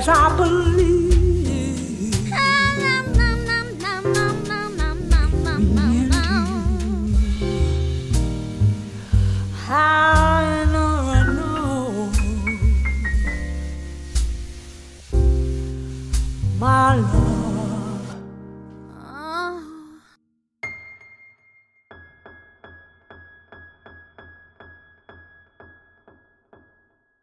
My love.